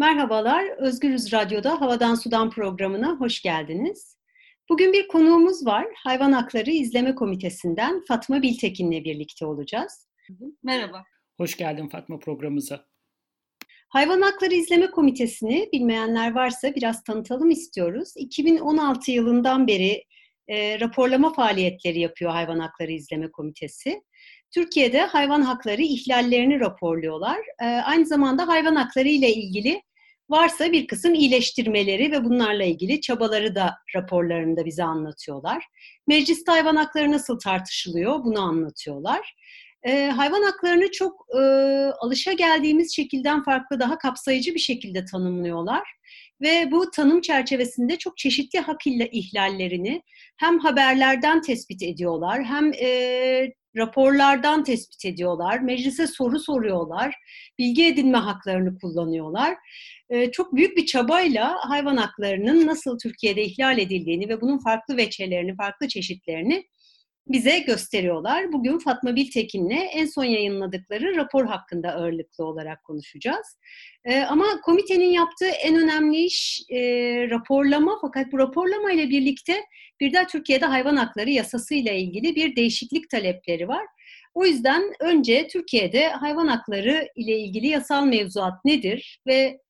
Merhabalar, Özgürüz Radyo'da Havadan Sudan programına hoş geldiniz. Bugün bir konuğumuz var. Hayvan Hakları İzleme Komitesi'nden Fatma Biltekin'le birlikte olacağız. Merhaba. Hoş geldin Fatma programımıza. Hayvan Hakları İzleme Komitesi'ni bilmeyenler varsa biraz tanıtalım istiyoruz. 2016 yılından beri e, raporlama faaliyetleri yapıyor Hayvan Hakları İzleme Komitesi. Türkiye'de hayvan hakları ihlallerini raporluyorlar. E, aynı zamanda hayvan hakları ile ilgili varsa bir kısım iyileştirmeleri ve bunlarla ilgili çabaları da raporlarında bize anlatıyorlar. Mecliste hayvan hakları nasıl tartışılıyor bunu anlatıyorlar. E, hayvan haklarını çok e, alışa geldiğimiz şekilden farklı daha kapsayıcı bir şekilde tanımlıyorlar. Ve bu tanım çerçevesinde çok çeşitli hak ihlallerini hem haberlerden tespit ediyorlar hem e, raporlardan tespit ediyorlar, meclise soru soruyorlar, bilgi edinme haklarını kullanıyorlar. Ee, çok büyük bir çabayla hayvan haklarının nasıl Türkiye'de ihlal edildiğini ve bunun farklı veçelerini, farklı çeşitlerini bize gösteriyorlar. Bugün Fatma Biltekin'le en son yayınladıkları rapor hakkında ağırlıklı olarak konuşacağız. Ee, ama komitenin yaptığı en önemli iş e, raporlama fakat bu raporlama ile birlikte bir de Türkiye'de hayvan hakları yasası ile ilgili bir değişiklik talepleri var. O yüzden önce Türkiye'de hayvan hakları ile ilgili yasal mevzuat nedir ve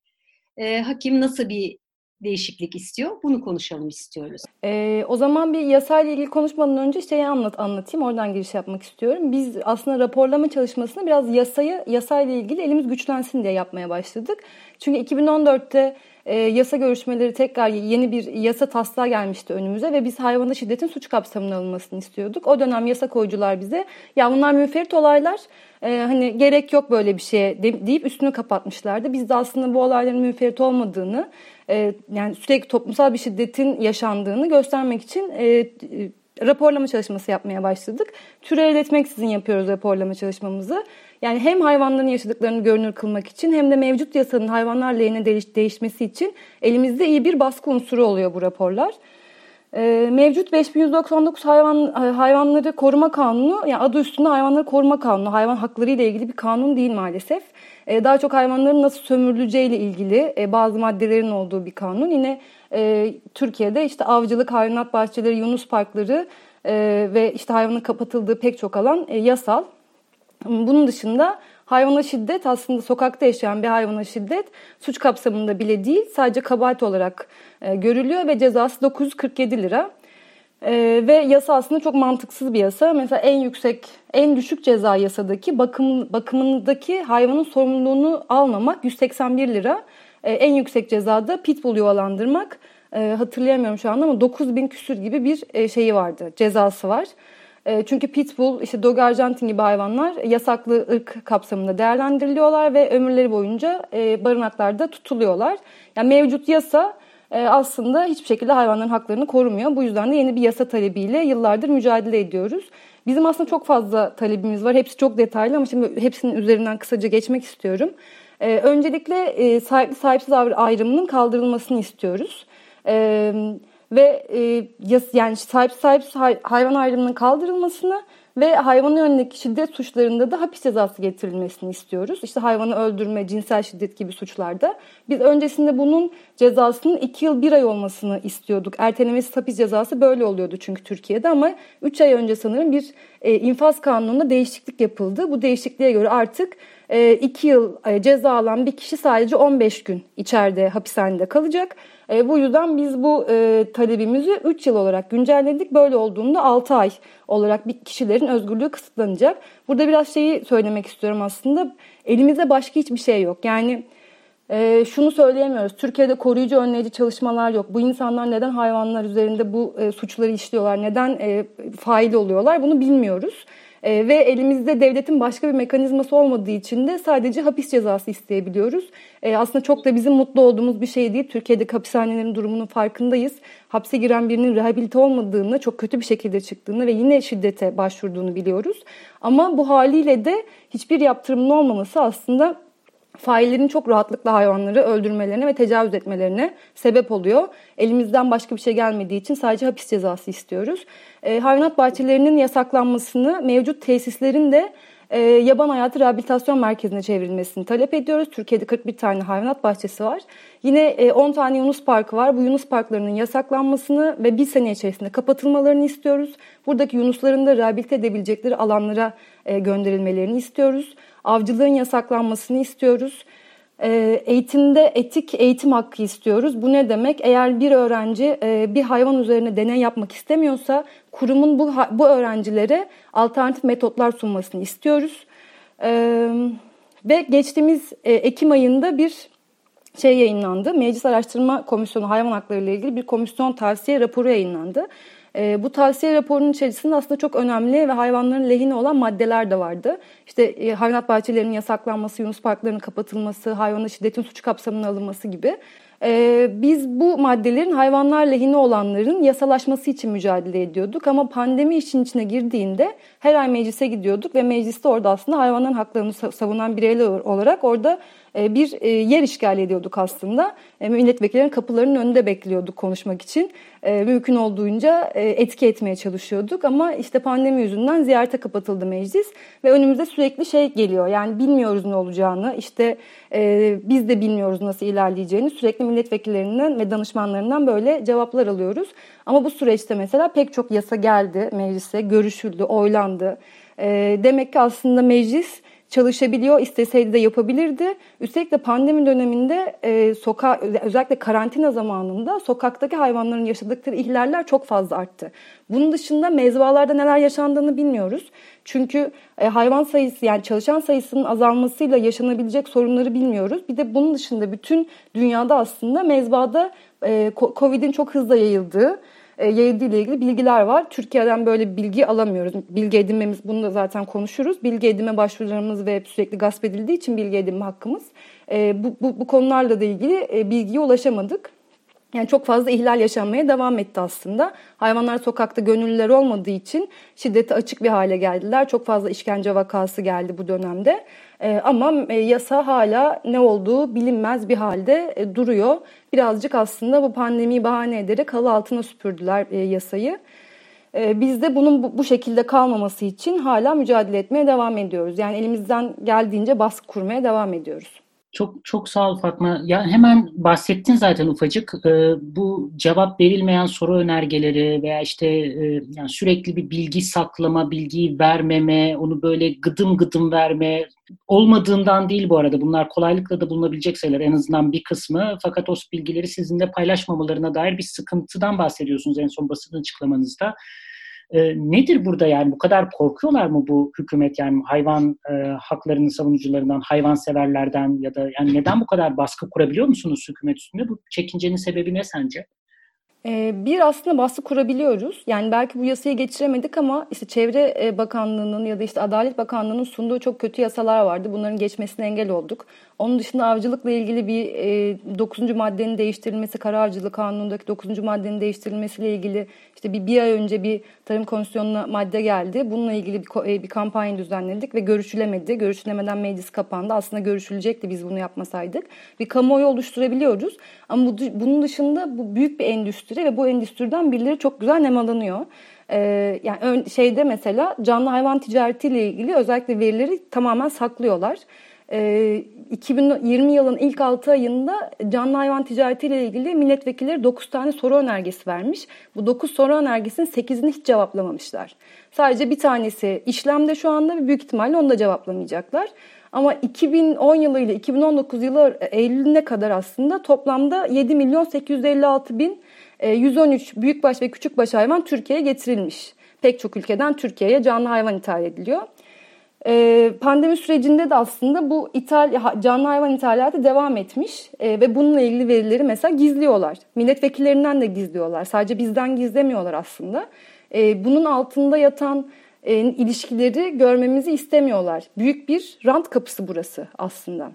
e, hakim nasıl bir değişiklik istiyor? Bunu konuşalım istiyoruz. Ee, o zaman bir yasayla ilgili konuşmadan önce şeyi anlat anlatayım. Oradan giriş yapmak istiyorum. Biz aslında raporlama çalışmasını biraz yasayı yasayla ilgili elimiz güçlensin diye yapmaya başladık. Çünkü 2014'te e, yasa görüşmeleri tekrar yeni bir yasa taslağı gelmişti önümüze ve biz hayvana şiddetin suç kapsamına alınmasını istiyorduk. O dönem yasa koyucular bize ya bunlar müferit olaylar e, hani gerek yok böyle bir şeye deyip üstünü kapatmışlardı. Biz de aslında bu olayların müferit olmadığını e, yani sürekli toplumsal bir şiddetin yaşandığını göstermek için e, e, raporlama çalışması yapmaya başladık. Türe elde etmeksizin yapıyoruz raporlama çalışmamızı. Yani hem hayvanların yaşadıklarını görünür kılmak için hem de mevcut yasanın hayvanlar lehine değiş, değişmesi için elimizde iyi bir baskı unsuru oluyor bu raporlar. Ee, mevcut 5199 hayvan hayvanları koruma kanunu, yani adı üstünde hayvanları koruma kanunu, hayvan hakları ile ilgili bir kanun değil maalesef. Ee, daha çok hayvanların nasıl sömürüleceği ile ilgili e, bazı maddelerin olduğu bir kanun. Yine e, Türkiye'de işte avcılık, hayvanat bahçeleri, yunus parkları e, ve işte hayvanın kapatıldığı pek çok alan e, yasal. Bunun dışında hayvana şiddet aslında sokakta yaşayan bir hayvana şiddet suç kapsamında bile değil sadece kabahat olarak e, görülüyor ve cezası 947 lira. E, ve yasa aslında çok mantıksız bir yasa. Mesela en yüksek, en düşük ceza yasadaki bakım, bakımındaki hayvanın sorumluluğunu almamak 181 lira. E, en yüksek cezada pitbull yuvalandırmak e, hatırlayamıyorum şu anda ama 9000 küsür gibi bir e, şeyi vardı, cezası var. E, çünkü pitbull, işte dog arjantin gibi hayvanlar yasaklı ırk kapsamında değerlendiriliyorlar ve ömürleri boyunca e, barınaklarda tutuluyorlar. Yani mevcut yasa e, aslında hiçbir şekilde hayvanların haklarını korumuyor. Bu yüzden de yeni bir yasa talebiyle yıllardır mücadele ediyoruz. Bizim aslında çok fazla talebimiz var. Hepsi çok detaylı ama şimdi hepsinin üzerinden kısaca geçmek istiyorum. Öncelikle sahipli sahipsiz ayrımının kaldırılmasını istiyoruz. Evet ve e, yani sahip sahip hayvan ayrımının kaldırılmasını ve hayvana yönelik şiddet suçlarında da hapis cezası getirilmesini istiyoruz. İşte hayvanı öldürme, cinsel şiddet gibi suçlarda. Biz öncesinde bunun cezasının 2 yıl 1 ay olmasını istiyorduk. Ertelemesi hapis cezası böyle oluyordu çünkü Türkiye'de ama 3 ay önce sanırım bir e, infaz kanununda değişiklik yapıldı. Bu değişikliğe göre artık 2 e, yıl e, ceza alan bir kişi sadece 15 gün içeride hapishanede kalacak e, bu yüzden biz bu e, talebimizi 3 yıl olarak güncelledik. Böyle olduğunda 6 ay olarak bir kişilerin özgürlüğü kısıtlanacak. Burada biraz şeyi söylemek istiyorum aslında. Elimizde başka hiçbir şey yok. Yani e, şunu söyleyemiyoruz. Türkiye'de koruyucu önleyici çalışmalar yok. Bu insanlar neden hayvanlar üzerinde bu e, suçları işliyorlar? Neden e, fail oluyorlar? Bunu bilmiyoruz. E, ve elimizde devletin başka bir mekanizması olmadığı için de sadece hapis cezası isteyebiliyoruz. E, aslında çok da bizim mutlu olduğumuz bir şey değil. Türkiye'de hapishanelerin durumunun farkındayız. Hapse giren birinin rehabilite olmadığını, çok kötü bir şekilde çıktığını ve yine şiddete başvurduğunu biliyoruz. Ama bu haliyle de hiçbir yaptırımın olmaması aslında faillerin çok rahatlıkla hayvanları öldürmelerine ve tecavüz etmelerine sebep oluyor. Elimizden başka bir şey gelmediği için sadece hapis cezası istiyoruz. E, hayvanat bahçelerinin yasaklanmasını, mevcut tesislerin de e, yaban hayatı rehabilitasyon merkezine çevrilmesini talep ediyoruz. Türkiye'de 41 tane hayvanat bahçesi var. Yine e, 10 tane Yunus Parkı var. Bu Yunus Parklarının yasaklanmasını ve bir sene içerisinde kapatılmalarını istiyoruz. Buradaki Yunusların da rehabilite edebilecekleri alanlara e, gönderilmelerini istiyoruz. Avcılığın yasaklanmasını istiyoruz. E, eğitimde etik eğitim hakkı istiyoruz. Bu ne demek? Eğer bir öğrenci e, bir hayvan üzerine deney yapmak istemiyorsa kurumun bu, bu öğrencilere alternatif metotlar sunmasını istiyoruz. E, ve geçtiğimiz Ekim ayında bir şey yayınlandı. Meclis Araştırma Komisyonu hayvan hakları ile ilgili bir komisyon tavsiye raporu yayınlandı. E, bu tavsiye raporunun içerisinde aslında çok önemli ve hayvanların lehine olan maddeler de vardı. İşte e, hayvanat bahçelerinin yasaklanması, Yunus parklarının kapatılması, hayvana şiddetin suç kapsamına alınması gibi. Ee, biz bu maddelerin hayvanlar lehine olanların yasalaşması için mücadele ediyorduk. Ama pandemi işin içine girdiğinde her ay meclise gidiyorduk ve mecliste orada aslında hayvanların haklarını savunan bireyler olarak orada e, bir e, yer işgal ediyorduk aslında. E, milletvekillerinin kapılarının önünde bekliyorduk konuşmak için. Mümkün olduğunca etki etmeye çalışıyorduk ama işte pandemi yüzünden ziyarete kapatıldı meclis ve önümüzde sürekli şey geliyor. Yani bilmiyoruz ne olacağını, işte biz de bilmiyoruz nasıl ilerleyeceğini sürekli milletvekillerinden ve danışmanlarından böyle cevaplar alıyoruz. Ama bu süreçte mesela pek çok yasa geldi meclise, görüşüldü, oylandı. Demek ki aslında meclis çalışabiliyor, isteseydi de yapabilirdi. Üstelik de pandemi döneminde e, soka özellikle karantina zamanında sokaktaki hayvanların yaşadıkları ihlaller çok fazla arttı. Bunun dışında mezbalarda neler yaşandığını bilmiyoruz. Çünkü e, hayvan sayısı yani çalışan sayısının azalmasıyla yaşanabilecek sorunları bilmiyoruz. Bir de bunun dışında bütün dünyada aslında mezbada e, Covid'in çok hızlı yayıldığı yayıldığı ile ilgili bilgiler var. Türkiye'den böyle bilgi alamıyoruz. Bilgi edinmemiz bunu da zaten konuşuruz. Bilgi edinme başvurularımız ve sürekli gasp edildiği için bilgi edinme hakkımız. E, bu, bu, bu konularla da ilgili e, bilgiye ulaşamadık. Yani çok fazla ihlal yaşanmaya devam etti aslında. Hayvanlar sokakta gönüllüler olmadığı için şiddete açık bir hale geldiler. Çok fazla işkence vakası geldi bu dönemde. Ee, ama e, yasa hala ne olduğu bilinmez bir halde e, duruyor. Birazcık aslında bu pandemiyi bahane ederek halı altına süpürdüler e, yasayı. Ee, biz de bunun bu şekilde kalmaması için hala mücadele etmeye devam ediyoruz. Yani elimizden geldiğince baskı kurmaya devam ediyoruz. Çok çok sağ ol Fatma. Ya hemen bahsettin zaten ufacık. Ee, bu cevap verilmeyen soru önergeleri veya işte e, yani sürekli bir bilgi saklama, bilgiyi vermeme, onu böyle gıdım gıdım verme olmadığından değil bu arada. Bunlar kolaylıkla da bulunabilecek sayılar en azından bir kısmı. Fakat o bilgileri sizinle paylaşmamalarına dair bir sıkıntıdan bahsediyorsunuz en son basın açıklamanızda. E, nedir burada yani bu kadar korkuyorlar mı bu hükümet yani hayvan e, haklarının savunucularından, hayvan severlerden ya da yani neden bu kadar baskı kurabiliyor musunuz hükümet üstünde? Bu çekincenin sebebi ne sence? Ee, bir aslında baskı kurabiliyoruz. Yani belki bu yasayı geçiremedik ama işte Çevre e, Bakanlığı'nın ya da işte Adalet Bakanlığı'nın sunduğu çok kötü yasalar vardı. Bunların geçmesine engel olduk. Onun dışında avcılıkla ilgili bir e, 9. maddenin değiştirilmesi, kara avcılık kanunundaki 9. maddenin değiştirilmesiyle ilgili işte bir, bir ay önce bir Tarım Komisyonu'na madde geldi. Bununla ilgili bir, e, bir kampanya düzenledik ve görüşülemedi. Görüşülemeden meclis kapandı. Aslında görüşülecekti biz bunu yapmasaydık. Bir kamuoyu oluşturabiliyoruz. Ama bu, bunun dışında bu büyük bir endüstri ve bu endüstriden birileri çok güzel nemalanıyor. Ee, yani şeyde mesela canlı hayvan ticaretiyle ilgili özellikle verileri tamamen saklıyorlar. 2020 ee, yılın ilk 6 ayında canlı hayvan ticaretiyle ilgili milletvekilleri 9 tane soru önergesi vermiş. Bu 9 soru önergesinin 8'ini hiç cevaplamamışlar. Sadece bir tanesi işlemde şu anda ve büyük ihtimalle onu da cevaplamayacaklar. Ama 2010 yılı ile 2019 yılı Eylül'üne kadar aslında toplamda 7 milyon 856 bin 113 e, büyükbaş ve küçükbaş hayvan Türkiye'ye getirilmiş. Pek çok ülkeden Türkiye'ye canlı hayvan ithal ediliyor. Ee, pandemi sürecinde de aslında bu ithal, canlı hayvan ithalatı devam etmiş ee, ve bununla ilgili verileri mesela gizliyorlar. Milletvekillerinden de gizliyorlar. Sadece bizden gizlemiyorlar aslında. Bunun altında yatan e, ilişkileri görmemizi istemiyorlar. Büyük bir rant kapısı burası aslında.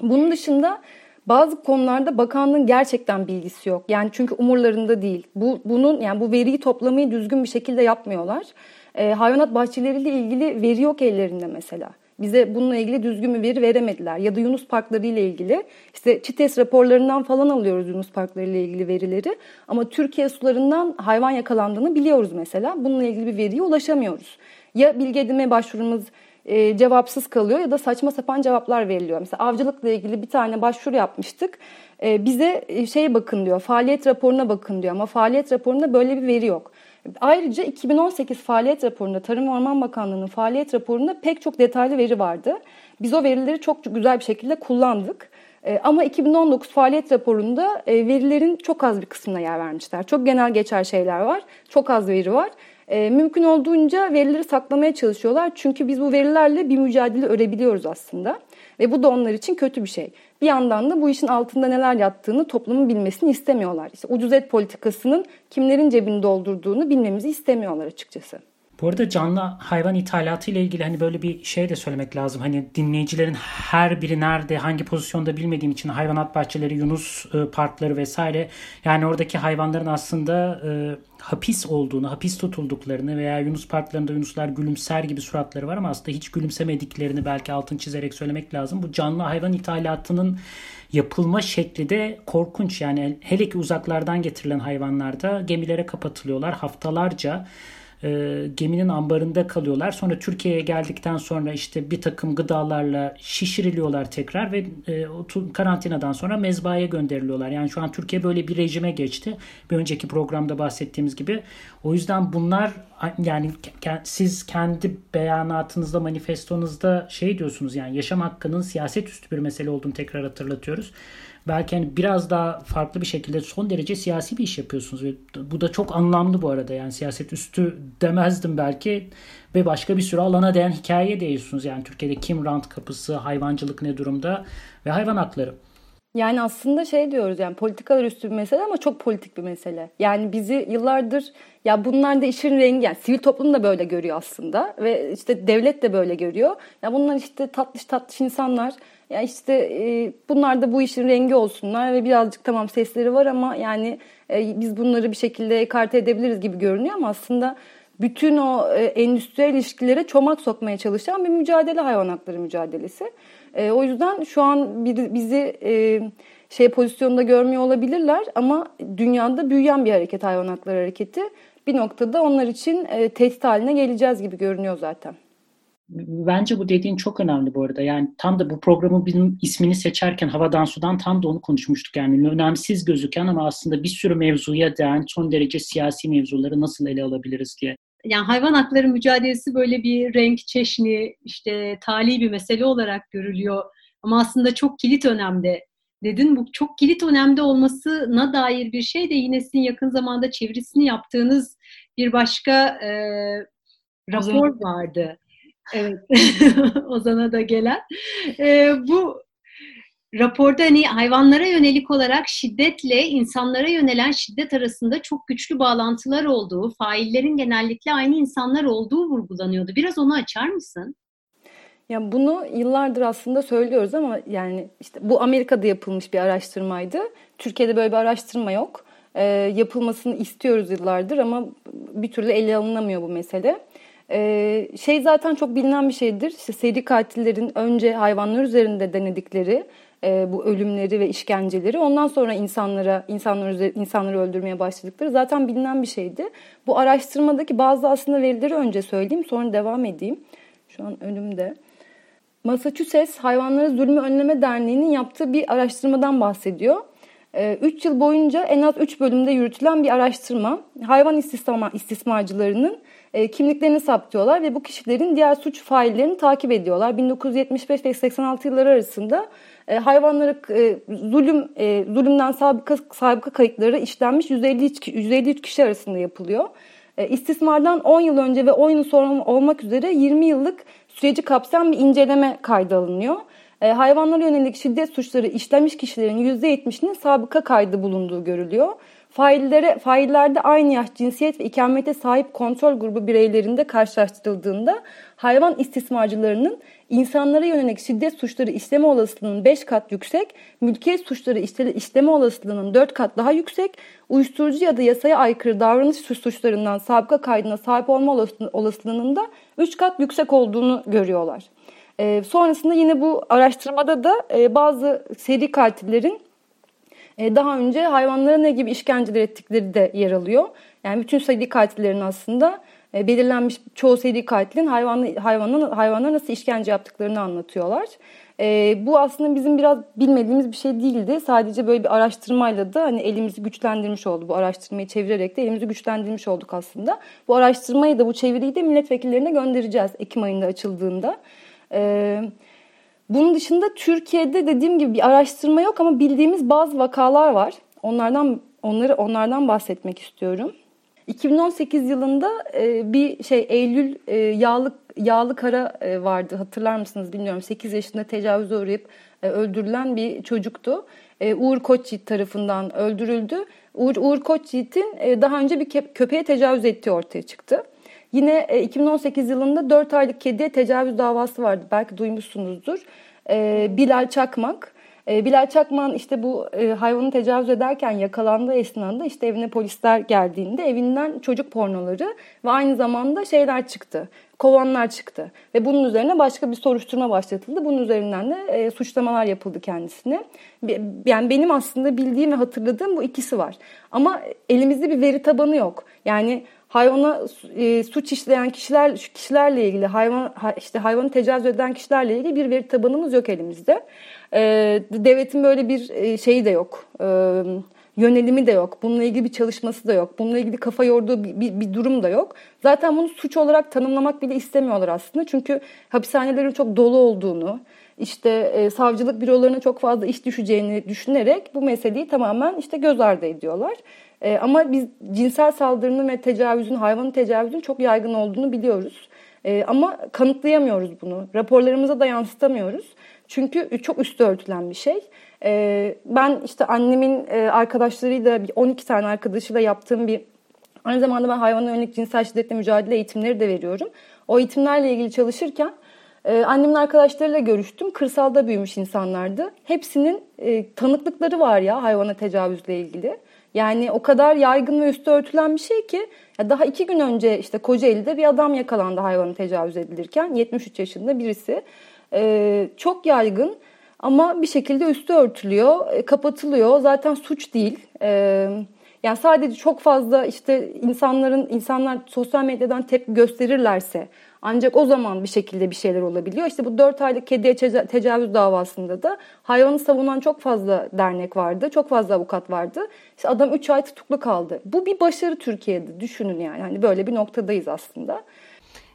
Bunun dışında bazı konularda bakanlığın gerçekten bilgisi yok. Yani çünkü umurlarında değil. Bu bunun yani bu veriyi toplamayı düzgün bir şekilde yapmıyorlar. E, hayvanat bahçeleriyle ilgili veri yok ellerinde mesela. Bize bununla ilgili düzgün bir veri veremediler. Ya da Yunus parkları ile ilgili işte çites raporlarından falan alıyoruz Yunus parkları ile ilgili verileri. Ama Türkiye sularından hayvan yakalandığını biliyoruz mesela. Bununla ilgili bir veriye ulaşamıyoruz. Ya bilgi edinme başvurumuz e, cevapsız kalıyor ya da saçma sapan cevaplar veriliyor. Mesela avcılıkla ilgili bir tane başvuru yapmıştık. E, bize e, şeye bakın diyor, faaliyet raporuna bakın diyor ama faaliyet raporunda böyle bir veri yok. Ayrıca 2018 faaliyet raporunda Tarım Orman Bakanlığı'nın faaliyet raporunda pek çok detaylı veri vardı. Biz o verileri çok güzel bir şekilde kullandık. E, ama 2019 faaliyet raporunda e, verilerin çok az bir kısmına yer vermişler. Çok genel geçer şeyler var, çok az veri var. E, mümkün olduğunca verileri saklamaya çalışıyorlar. Çünkü biz bu verilerle bir mücadele örebiliyoruz aslında. Ve bu da onlar için kötü bir şey. Bir yandan da bu işin altında neler yattığını toplumun bilmesini istemiyorlar. İşte ucuz et politikasının kimlerin cebini doldurduğunu bilmemizi istemiyorlar açıkçası. Bu arada canlı hayvan ithalatı ile ilgili hani böyle bir şey de söylemek lazım. Hani dinleyicilerin her biri nerede, hangi pozisyonda bilmediğim için hayvanat bahçeleri, Yunus e, parkları vesaire yani oradaki hayvanların aslında e, hapis olduğunu, hapis tutulduklarını veya Yunus parklarında Yunuslar gülümser gibi suratları var ama aslında hiç gülümsemediklerini belki altın çizerek söylemek lazım. Bu canlı hayvan ithalatının yapılma şekli de korkunç. Yani hele ki uzaklardan getirilen hayvanlarda gemilere kapatılıyorlar haftalarca e, geminin ambarında kalıyorlar. Sonra Türkiye'ye geldikten sonra işte bir takım gıdalarla şişiriliyorlar tekrar ve e, karantinadan sonra mezbaya gönderiliyorlar. Yani şu an Türkiye böyle bir rejime geçti. Bir önceki programda bahsettiğimiz gibi. O yüzden bunlar yani siz kendi beyanatınızda, manifestonuzda şey diyorsunuz yani yaşam hakkının siyaset üstü bir mesele olduğunu tekrar hatırlatıyoruz belki hani biraz daha farklı bir şekilde son derece siyasi bir iş yapıyorsunuz. Ve bu da çok anlamlı bu arada yani siyaset üstü demezdim belki ve başka bir sürü alana değen hikaye değiyorsunuz. Yani Türkiye'de kim rant kapısı, hayvancılık ne durumda ve hayvan hakları. Yani aslında şey diyoruz yani politikalar üstü bir mesele ama çok politik bir mesele. Yani bizi yıllardır ya bunlar da işin rengi yani sivil toplum da böyle görüyor aslında ve işte devlet de böyle görüyor. Ya bunlar işte tatlış tatlış insanlar ya işte e, bunlar da bu işin rengi olsunlar ve birazcık tamam sesleri var ama yani e, biz bunları bir şekilde ekarte edebiliriz gibi görünüyor ama aslında bütün o e, endüstriyel ilişkilere çomak sokmaya çalışan bir mücadele hayvan hakları mücadelesi. E, o yüzden şu an bir, bizi e, şey pozisyonda görmüyor olabilirler ama dünyada büyüyen bir hareket hayvan hakları hareketi. Bir noktada onlar için e, tehdit haline geleceğiz gibi görünüyor zaten. Bence bu dediğin çok önemli bu arada. Yani tam da bu programın bizim ismini seçerken havadan sudan tam da onu konuşmuştuk. Yani önemsiz gözüken ama aslında bir sürü mevzuya değen son derece siyasi mevzuları nasıl ele alabiliriz diye. Yani hayvan hakları mücadelesi böyle bir renk, çeşni, işte tali bir mesele olarak görülüyor. Ama aslında çok kilit önemde dedin. Bu çok kilit önemde olmasına dair bir şey de yine sizin yakın zamanda çevirisini yaptığınız bir başka e, rapor vardı. Evet. Ozan'a da gelen. E, bu raporda hani hayvanlara yönelik olarak şiddetle insanlara yönelen şiddet arasında çok güçlü bağlantılar olduğu, faillerin genellikle aynı insanlar olduğu vurgulanıyordu. Biraz onu açar mısın? Ya bunu yıllardır aslında söylüyoruz ama yani işte bu Amerika'da yapılmış bir araştırmaydı. Türkiye'de böyle bir araştırma yok. E, yapılmasını istiyoruz yıllardır ama bir türlü ele alınamıyor bu mesele. Ee, şey zaten çok bilinen bir şeydir. İşte seri katillerin önce hayvanlar üzerinde denedikleri e, bu ölümleri ve işkenceleri ondan sonra insanlara insanlar insanları öldürmeye başladıkları zaten bilinen bir şeydi. Bu araştırmadaki bazı aslında verileri önce söyleyeyim sonra devam edeyim. Şu an önümde. Massachusetts Hayvanları Zulmü Önleme Derneği'nin yaptığı bir araştırmadan bahsediyor. 3 ee, yıl boyunca en az 3 bölümde yürütülen bir araştırma hayvan istismar, istismarcılarının e, kimliklerini saptıyorlar ve bu kişilerin diğer suç faillerini takip ediyorlar. 1975 ve 86 yılları arasında e, hayvanlara e, zulüm zulümden sabıka, sabıka kayıtları işlenmiş 153, 153 kişi arasında yapılıyor. E, istismardan 10 yıl önce ve 10 yıl sonra olmak üzere 20 yıllık süreci kapsayan bir inceleme kaydı alınıyor. Hayvanlara yönelik şiddet suçları işlemiş kişilerin %70'inin sabıka kaydı bulunduğu görülüyor. Faillere, faillerde aynı yaş, cinsiyet ve ikamete sahip kontrol grubu bireylerinde karşılaştırıldığında hayvan istismarcılarının insanlara yönelik şiddet suçları işleme olasılığının 5 kat yüksek, mülkiyet suçları işleme olasılığının 4 kat daha yüksek, uyuşturucu ya da yasaya aykırı davranış suçlarından sabıka kaydına sahip olma olasılığının da 3 kat yüksek olduğunu görüyorlar. E, sonrasında yine bu araştırmada da e, bazı seri katillerin daha önce hayvanlara ne gibi işkenceler ettikleri de yer alıyor. Yani bütün seri katillerin aslında e, belirlenmiş çoğu seri katilin hayvan, hayvanın, hayvanlara nasıl işkence yaptıklarını anlatıyorlar. E, bu aslında bizim biraz bilmediğimiz bir şey değildi. Sadece böyle bir araştırmayla da hani elimizi güçlendirmiş oldu. Bu araştırmayı çevirerek de elimizi güçlendirmiş olduk aslında. Bu araştırmayı da bu çeviriyi de milletvekillerine göndereceğiz Ekim ayında açıldığında. Evet. Bunun dışında Türkiye'de dediğim gibi bir araştırma yok ama bildiğimiz bazı vakalar var. Onlardan onları onlardan bahsetmek istiyorum. 2018 yılında e, bir şey Eylül e, yağlı yağlı kara e, vardı hatırlar mısınız bilmiyorum. 8 yaşında tecavüze uğrayıp öldürülen bir çocuktu. Uğur Koçyiğit tarafından öldürüldü. Uğur, Uğur Koçyiğit'in daha önce bir köpeğe tecavüz ettiği ortaya çıktı. Yine 2018 yılında 4 aylık kediye tecavüz davası vardı. Belki duymuşsunuzdur. Bilal Çakmak e, Bilal Çakman işte bu e, hayvanı tecavüz ederken yakalandığı esnada işte evine polisler geldiğinde evinden çocuk pornoları ve aynı zamanda şeyler çıktı. Kovanlar çıktı ve bunun üzerine başka bir soruşturma başlatıldı. Bunun üzerinden de e, suçlamalar yapıldı kendisine. Yani benim aslında bildiğim ve hatırladığım bu ikisi var. Ama elimizde bir veri tabanı yok. Yani hayvana e, suç işleyen kişiler kişilerle ilgili hayvan işte hayvanı tecavüz eden kişilerle ilgili bir veri tabanımız yok elimizde. E, devletin böyle bir e, şeyi de yok. E, yönelimi de yok. Bununla ilgili bir çalışması da yok. Bununla ilgili kafa yorduğu bir, bir, bir durum da yok. Zaten bunu suç olarak tanımlamak bile istemiyorlar aslında. Çünkü hapishanelerin çok dolu olduğunu, işte e, savcılık bürolarına çok fazla iş düşeceğini düşünerek bu meseleyi tamamen işte göz ardı ediyorlar. E, ama biz cinsel saldırının ve tecavüzün, hayvanın tecavüzün çok yaygın olduğunu biliyoruz. E, ama kanıtlayamıyoruz bunu. Raporlarımıza da yansıtamıyoruz. Çünkü çok üstü örtülen bir şey. E, ben işte annemin e, arkadaşlarıyla 12 tane arkadaşıyla yaptığım bir aynı zamanda ben hayvana yönelik cinsel şiddetle mücadele eğitimleri de veriyorum. O eğitimlerle ilgili çalışırken e, annemin arkadaşlarıyla görüştüm. Kırsalda büyümüş insanlardı. Hepsinin e, tanıklıkları var ya hayvana tecavüzle ilgili. Yani o kadar yaygın ve üstü örtülen bir şey ki daha iki gün önce işte Kocaeli'de bir adam yakalandı hayvanı tecavüz edilirken 73 yaşında birisi. Ee, çok yaygın ama bir şekilde üstü örtülüyor, e, kapatılıyor. Zaten suç değil. Ee, yani sadece çok fazla işte insanların insanlar sosyal medyadan tepki gösterirlerse ancak o zaman bir şekilde bir şeyler olabiliyor. İşte bu 4 aylık kediye tecavüz davasında da hayvanı savunan çok fazla dernek vardı. Çok fazla avukat vardı. İşte adam 3 ay tutuklu kaldı. Bu bir başarı Türkiye'de. Düşünün yani. Hani böyle bir noktadayız aslında.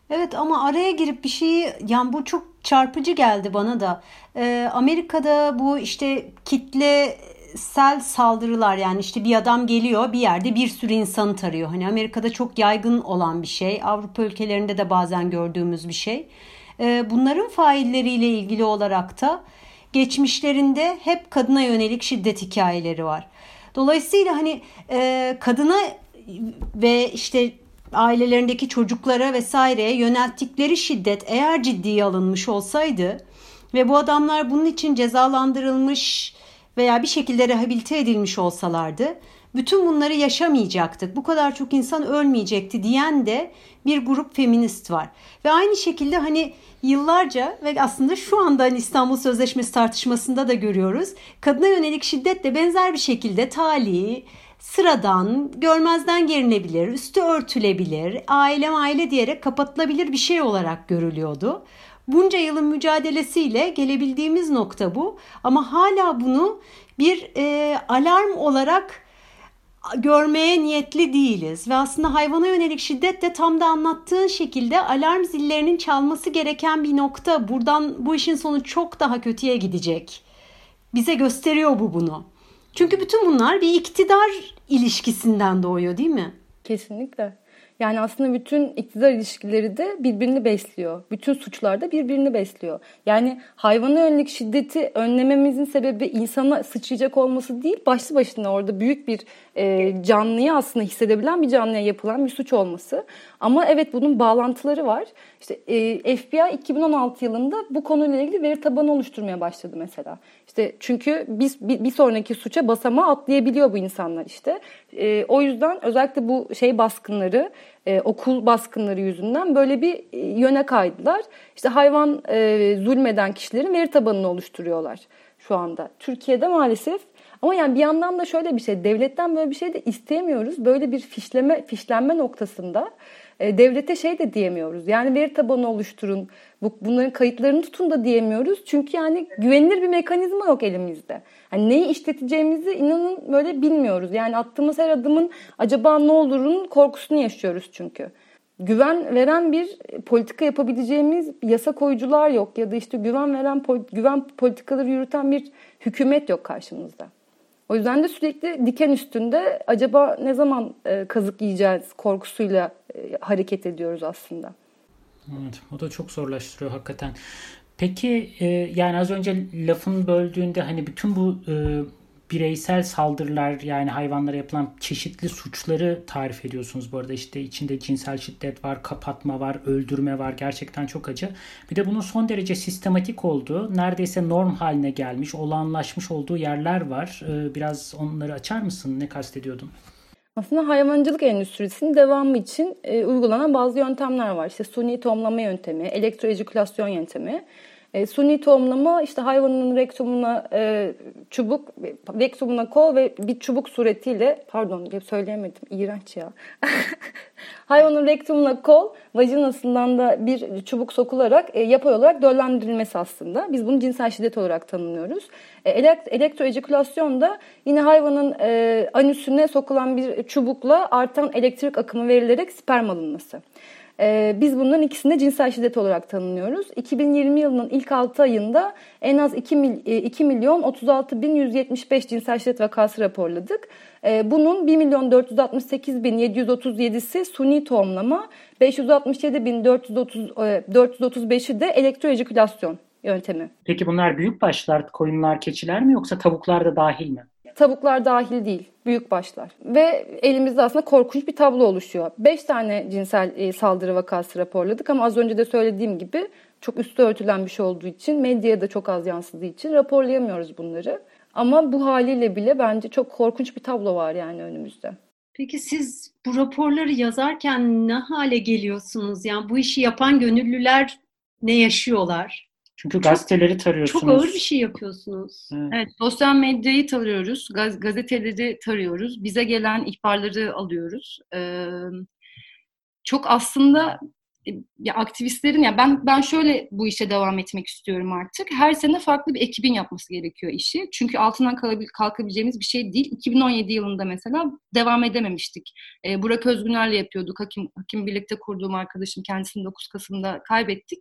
Evet ama araya girip bir şeyi yani bu çok çarpıcı geldi bana da. Ee, Amerika'da bu işte kitle sel saldırılar yani işte bir adam geliyor bir yerde bir sürü insanı tarıyor. Hani Amerika'da çok yaygın olan bir şey. Avrupa ülkelerinde de bazen gördüğümüz bir şey. Ee, bunların failleriyle ilgili olarak da geçmişlerinde hep kadına yönelik şiddet hikayeleri var. Dolayısıyla hani e, kadına ve işte ailelerindeki çocuklara vesaireye yönelttikleri şiddet eğer ciddiye alınmış olsaydı ve bu adamlar bunun için cezalandırılmış veya bir şekilde rehabilite edilmiş olsalardı bütün bunları yaşamayacaktık. Bu kadar çok insan ölmeyecekti diyen de bir grup feminist var. Ve aynı şekilde hani yıllarca ve aslında şu anda hani İstanbul Sözleşmesi tartışmasında da görüyoruz. Kadına yönelik şiddet de benzer bir şekilde tali, sıradan, görmezden gelinebilir, üstü örtülebilir, aile aile diyerek kapatılabilir bir şey olarak görülüyordu. Bunca yılın mücadelesiyle gelebildiğimiz nokta bu. Ama hala bunu bir e, alarm olarak görmeye niyetli değiliz. Ve aslında hayvana yönelik şiddet de tam da anlattığın şekilde alarm zillerinin çalması gereken bir nokta. Buradan bu işin sonu çok daha kötüye gidecek. Bize gösteriyor bu bunu. Çünkü bütün bunlar bir iktidar ilişkisinden doğuyor değil mi? Kesinlikle. Yani aslında bütün iktidar ilişkileri de birbirini besliyor. Bütün suçlar da birbirini besliyor. Yani hayvana yönelik şiddeti önlememizin sebebi insana sıçrayacak olması değil, başlı başına orada büyük bir e, canlıya aslında hissedebilen bir canlıya yapılan bir suç olması. Ama evet bunun bağlantıları var. İşte e, FBI 2016 yılında bu konuyla ilgili veri tabanı oluşturmaya başladı mesela. İşte çünkü biz bir, bir sonraki suça basamağı atlayabiliyor bu insanlar işte. E, o yüzden özellikle bu şey baskınları, e, okul baskınları yüzünden böyle bir e, yöne kaydılar. İşte hayvan e, zulmeden kişilerin veri tabanını oluşturuyorlar şu anda. Türkiye'de maalesef ama yani bir yandan da şöyle bir şey, devletten böyle bir şey de isteyemiyoruz. Böyle bir fişleme fişlenme noktasında E, devlete şey de diyemiyoruz. Yani veri tabanı oluşturun, bu, bunların kayıtlarını tutun da diyemiyoruz. Çünkü yani güvenilir bir mekanizma yok elimizde. Yani neyi işleteceğimizi inanın böyle bilmiyoruz. Yani attığımız her adımın acaba ne olurun korkusunu yaşıyoruz çünkü güven veren bir politika yapabileceğimiz yasa koyucular yok ya da işte güven veren güven politikaları yürüten bir hükümet yok karşımızda. O yüzden de sürekli diken üstünde acaba ne zaman e, kazık yiyeceğiz korkusuyla hareket ediyoruz aslında. Evet, o da çok zorlaştırıyor hakikaten. Peki e, yani az önce lafın böldüğünde hani bütün bu e, bireysel saldırılar yani hayvanlara yapılan çeşitli suçları tarif ediyorsunuz bu arada. işte içinde cinsel şiddet var, kapatma var, öldürme var. Gerçekten çok acı. Bir de bunun son derece sistematik olduğu, neredeyse norm haline gelmiş, olağanlaşmış olduğu yerler var. Biraz onları açar mısın? Ne kastediyordun? Aslında hayvancılık endüstrisinin devamı için e, uygulanan bazı yöntemler var. İşte suni tohumlama yöntemi, elektroejikülasyon yöntemi. E, suni tohumlama işte hayvanın rektumuna e, çubuk, rektumuna kol ve bir çubuk suretiyle pardon söyleyemedim iğrenç ya. hayvanın rektumuna kol, vajinasından da bir çubuk sokularak e, yapay olarak döllendirilmesi aslında. Biz bunu cinsel şiddet olarak tanımlıyoruz. E, elekt, elektroejikülasyon da yine hayvanın e, anüsüne sokulan bir çubukla artan elektrik akımı verilerek sperm alınması. Ee, biz bunların ikisini de cinsel şiddet olarak tanımlıyoruz. 2020 yılının ilk 6 ayında en az 2, mil, 2 e, milyon 36 bin 175 cinsel şiddet vakası raporladık. Ee, bunun 1 milyon 468 bin 737'si suni tohumlama, 567 bin 430, 435'i de elektroejikülasyon yöntemi. Peki bunlar büyük başlar, koyunlar, keçiler mi yoksa tavuklar da dahil mi? Tavuklar dahil değil, büyük başlar. Ve elimizde aslında korkunç bir tablo oluşuyor. 5 tane cinsel e, saldırı vakası raporladık ama az önce de söylediğim gibi çok üstü örtülen bir şey olduğu için, medyaya da çok az yansıdığı için raporlayamıyoruz bunları. Ama bu haliyle bile bence çok korkunç bir tablo var yani önümüzde. Peki siz bu raporları yazarken ne hale geliyorsunuz? Yani bu işi yapan gönüllüler ne yaşıyorlar? Çünkü gazeteleri tarıyorsunuz. Çok ağır bir şey yapıyorsunuz. Evet, evet sosyal medyayı tarıyoruz, gaz, gazeteleri tarıyoruz, bize gelen ihbarları alıyoruz. Ee, çok aslında ya aktivistlerin ya ben ben şöyle bu işe devam etmek istiyorum artık. Her sene farklı bir ekibin yapması gerekiyor işi. Çünkü altından kalkabileceğimiz bir şey değil. 2017 yılında mesela devam edememiştik. Ee, Burak Özgüner'le yapıyorduk. Hakim hakim birlikte kurduğum arkadaşım kendisini 9 Kasım'da kaybettik.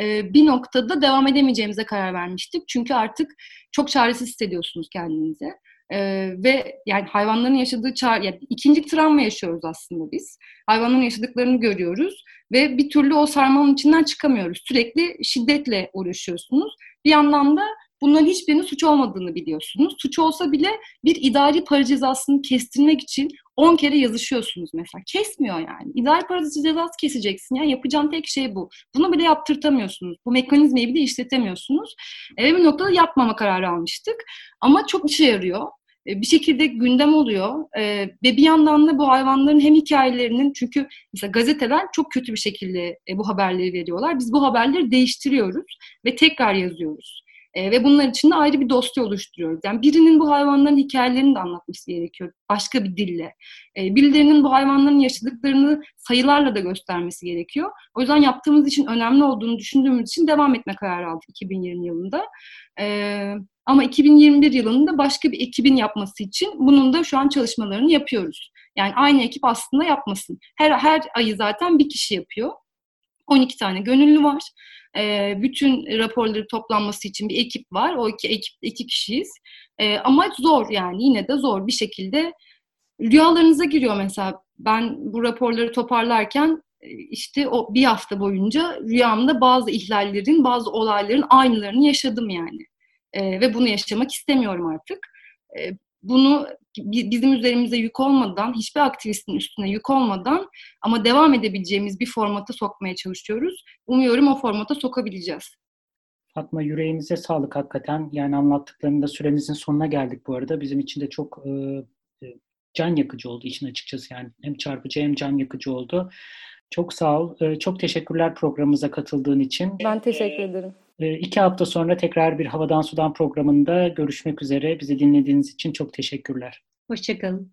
Ee, bir noktada devam edemeyeceğimize karar vermiştik. Çünkü artık çok çaresiz hissediyorsunuz kendinizi. Ee, ve yani hayvanların yaşadığı çağ, yani ikinci travma yaşıyoruz aslında biz. Hayvanların yaşadıklarını görüyoruz ve bir türlü o sarmalın içinden çıkamıyoruz. Sürekli şiddetle uğraşıyorsunuz. Bir yandan da bunların hiçbirinin suç olmadığını biliyorsunuz. Suç olsa bile bir idari para cezasını kestirmek için 10 kere yazışıyorsunuz mesela. Kesmiyor yani. İdari para cezası keseceksin. Yani yapacağın tek şey bu. Bunu bile yaptırtamıyorsunuz. Bu mekanizmayı bile işletemiyorsunuz. Ve bir noktada yapmama kararı almıştık. Ama çok işe yarıyor. E, bir şekilde gündem oluyor e, ve bir yandan da bu hayvanların hem hikayelerinin çünkü mesela gazeteler çok kötü bir şekilde e, bu haberleri veriyorlar. Biz bu haberleri değiştiriyoruz ve tekrar yazıyoruz. E, ve bunlar için de ayrı bir dosya oluşturuyoruz. Yani birinin bu hayvanların hikayelerini de anlatması gerekiyor başka bir dille. E, birilerinin bu hayvanların yaşadıklarını sayılarla da göstermesi gerekiyor. O yüzden yaptığımız için önemli olduğunu düşündüğümüz için devam etme kararı aldık 2020 yılında. Evet ama 2021 yılında başka bir ekibin yapması için bunun da şu an çalışmalarını yapıyoruz. Yani aynı ekip aslında yapmasın. Her, her ayı zaten bir kişi yapıyor. 12 tane gönüllü var. E, bütün raporları toplanması için bir ekip var. O iki ekip iki kişiyiz. E, ama zor yani yine de zor bir şekilde rüyalarınıza giriyor mesela. Ben bu raporları toparlarken e, işte o bir hafta boyunca rüyamda bazı ihlallerin, bazı olayların aynılarını yaşadım yani e, ve bunu yaşamak istemiyorum artık. E, bunu bizim üzerimize yük olmadan, hiçbir aktivistin üstüne yük olmadan ama devam edebileceğimiz bir formata sokmaya çalışıyoruz. Umuyorum o formata sokabileceğiz. Fatma yüreğinize sağlık hakikaten. Yani anlattıklarında süremizin sonuna geldik bu arada. Bizim için de çok e, e can yakıcı oldu işin açıkçası yani. Hem çarpıcı hem can yakıcı oldu. Çok sağ ol. E, çok teşekkürler programımıza katıldığın için. Ben teşekkür ederim. Ee, iki hafta sonra tekrar bir Havadan Sudan programında görüşmek üzere. Bizi dinlediğiniz için çok teşekkürler. Hoşçakalın.